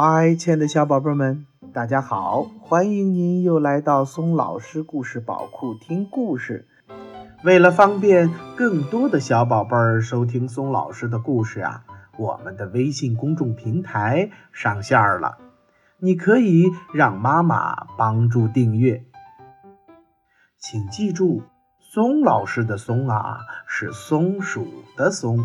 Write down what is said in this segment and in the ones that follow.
嗨，亲爱的小宝贝们，大家好！欢迎您又来到松老师故事宝库听故事。为了方便更多的小宝贝儿收听松老师的故事啊，我们的微信公众平台上线了，你可以让妈妈帮助订阅。请记住，松老师的“松”啊，是松鼠的“松”。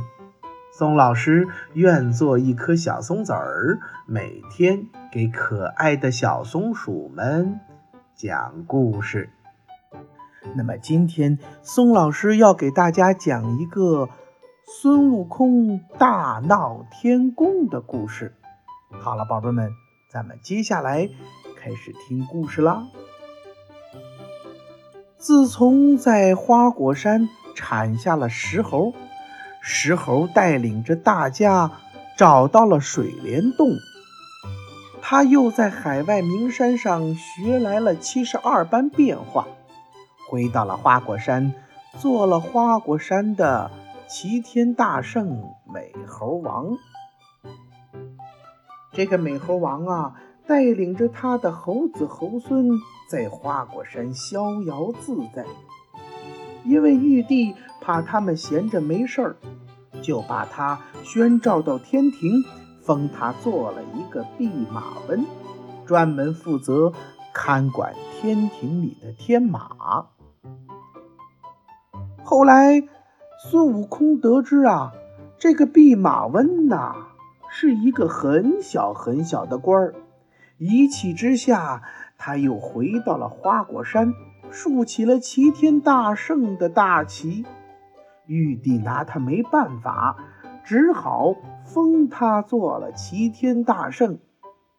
松老师愿做一颗小松子儿，每天给可爱的小松鼠们讲故事。那么今天松老师要给大家讲一个孙悟空大闹天宫的故事。好了，宝贝们，咱们接下来开始听故事啦。自从在花果山产下了石猴。石猴带领着大家找到了水帘洞，他又在海外名山上学来了七十二般变化，回到了花果山，做了花果山的齐天大圣美猴王。这个美猴王啊，带领着他的猴子猴孙在花果山逍遥自在。因为玉帝怕他们闲着没事儿，就把他宣召到天庭，封他做了一个弼马温，专门负责看管天庭里的天马。后来，孙悟空得知啊，这个弼马温呐是一个很小很小的官儿，一气之下，他又回到了花果山。竖起了齐天大圣的大旗，玉帝拿他没办法，只好封他做了齐天大圣，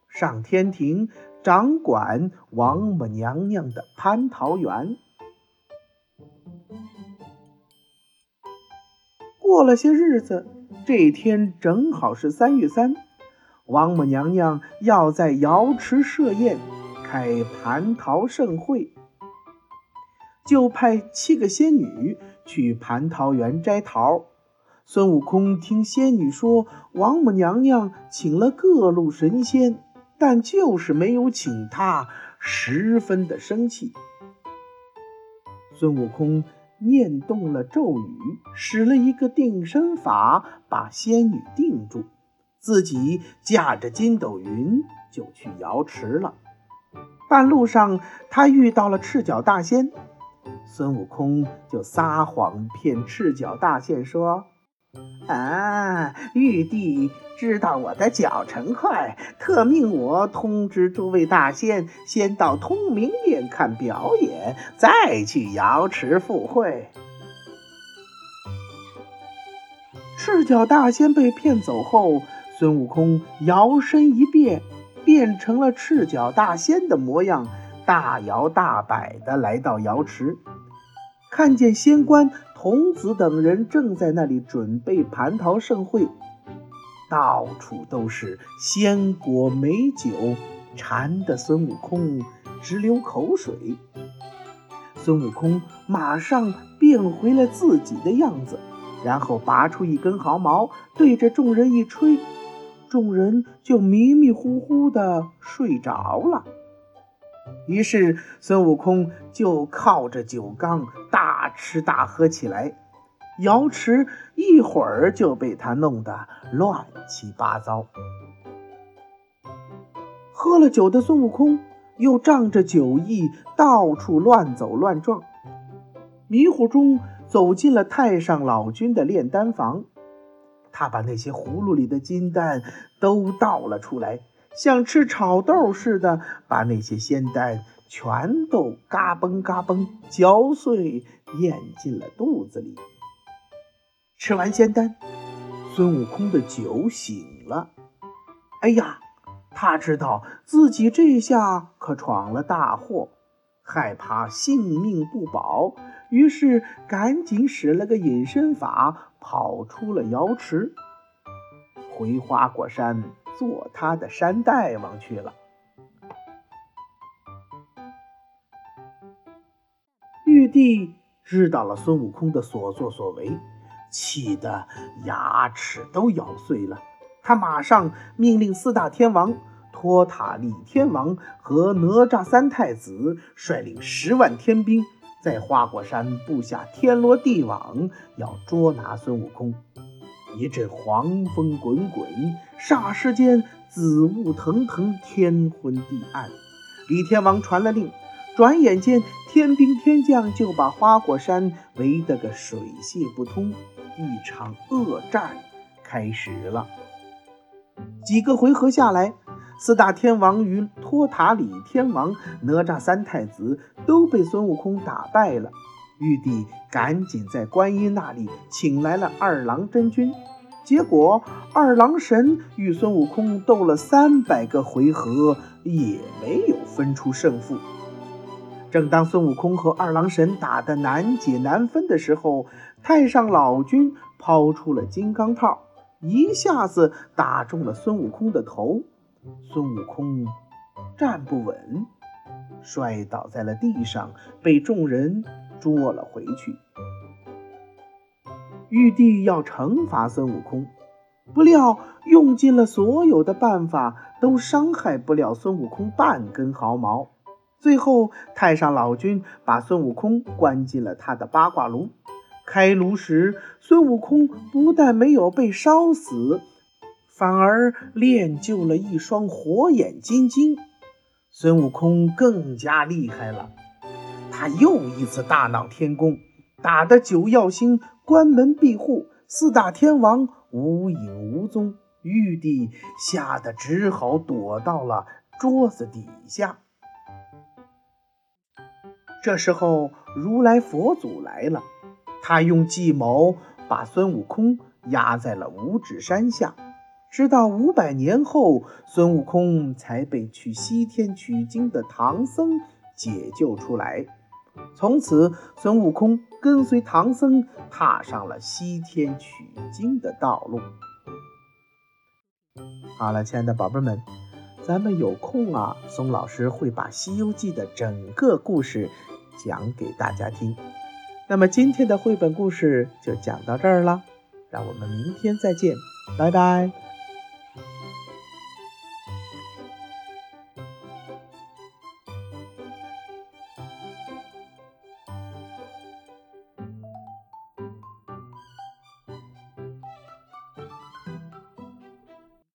上天庭掌管王母娘娘的蟠桃园。过了些日子，这天正好是三月三，王母娘娘要在瑶池设宴，开蟠桃盛会。就派七个仙女去蟠桃园摘桃。孙悟空听仙女说，王母娘娘请了各路神仙，但就是没有请他，十分的生气。孙悟空念动了咒语，使了一个定身法，把仙女定住，自己驾着筋斗云就去瑶池了。半路上，他遇到了赤脚大仙。孙悟空就撒谎骗赤脚大仙说：“啊，玉帝知道我的脚程快，特命我通知诸位大仙，先到通明殿看表演，再去瑶池赴会。”赤脚大仙被骗走后，孙悟空摇身一变，变成了赤脚大仙的模样，大摇大摆地来到瑶池。看见仙官童子等人正在那里准备蟠桃盛会，到处都是鲜果美酒，馋得孙悟空直流口水。孙悟空马上变回了自己的样子，然后拔出一根毫毛，对着众人一吹，众人就迷迷糊糊的睡着了。于是孙悟空就靠着酒缸大吃大喝起来，瑶池一会儿就被他弄得乱七八糟。喝了酒的孙悟空又仗着酒意到处乱走乱撞，迷糊中走进了太上老君的炼丹房，他把那些葫芦里的金丹都倒了出来。像吃炒豆似的，把那些仙丹全都嘎嘣嘎嘣嚼碎，咽进了肚子里。吃完仙丹，孙悟空的酒醒了。哎呀，他知道自己这下可闯了大祸，害怕性命不保，于是赶紧使了个隐身法，跑出了瑶池，回花果山。做他的山大王去了。玉帝知道了孙悟空的所作所为，气得牙齿都咬碎了。他马上命令四大天王托塔李天王和哪吒三太子率领十万天兵，在花果山布下天罗地网，要捉拿孙悟空。一阵黄风滚滚，霎时间紫雾腾腾，天昏地暗。李天王传了令，转眼间天兵天将就把花果山围得个水泄不通，一场恶战开始了。几个回合下来，四大天王与托塔李天王、哪吒三太子都被孙悟空打败了。玉帝赶紧在观音那里请来了二郎真君，结果二郎神与孙悟空斗了三百个回合，也没有分出胜负。正当孙悟空和二郎神打得难解难分的时候，太上老君抛出了金刚套。一下子打中了孙悟空的头，孙悟空站不稳，摔倒在了地上，被众人捉了回去。玉帝要惩罚孙悟空，不料用尽了所有的办法，都伤害不了孙悟空半根毫毛。最后，太上老君把孙悟空关进了他的八卦炉。开炉时，孙悟空不但没有被烧死，反而练就了一双火眼金睛。孙悟空更加厉害了，他又一次大闹天宫，打得九曜星关门闭户，四大天王无影无踪。玉帝吓得只好躲到了桌子底下。这时候，如来佛祖来了。他用计谋把孙悟空压在了五指山下，直到五百年后，孙悟空才被去西天取经的唐僧解救出来。从此，孙悟空跟随唐僧踏上了西天取经的道路。好了，亲爱的宝贝们，咱们有空啊，松老师会把《西游记》的整个故事讲给大家听。那么今天的绘本故事就讲到这儿了，让我们明天再见，拜拜。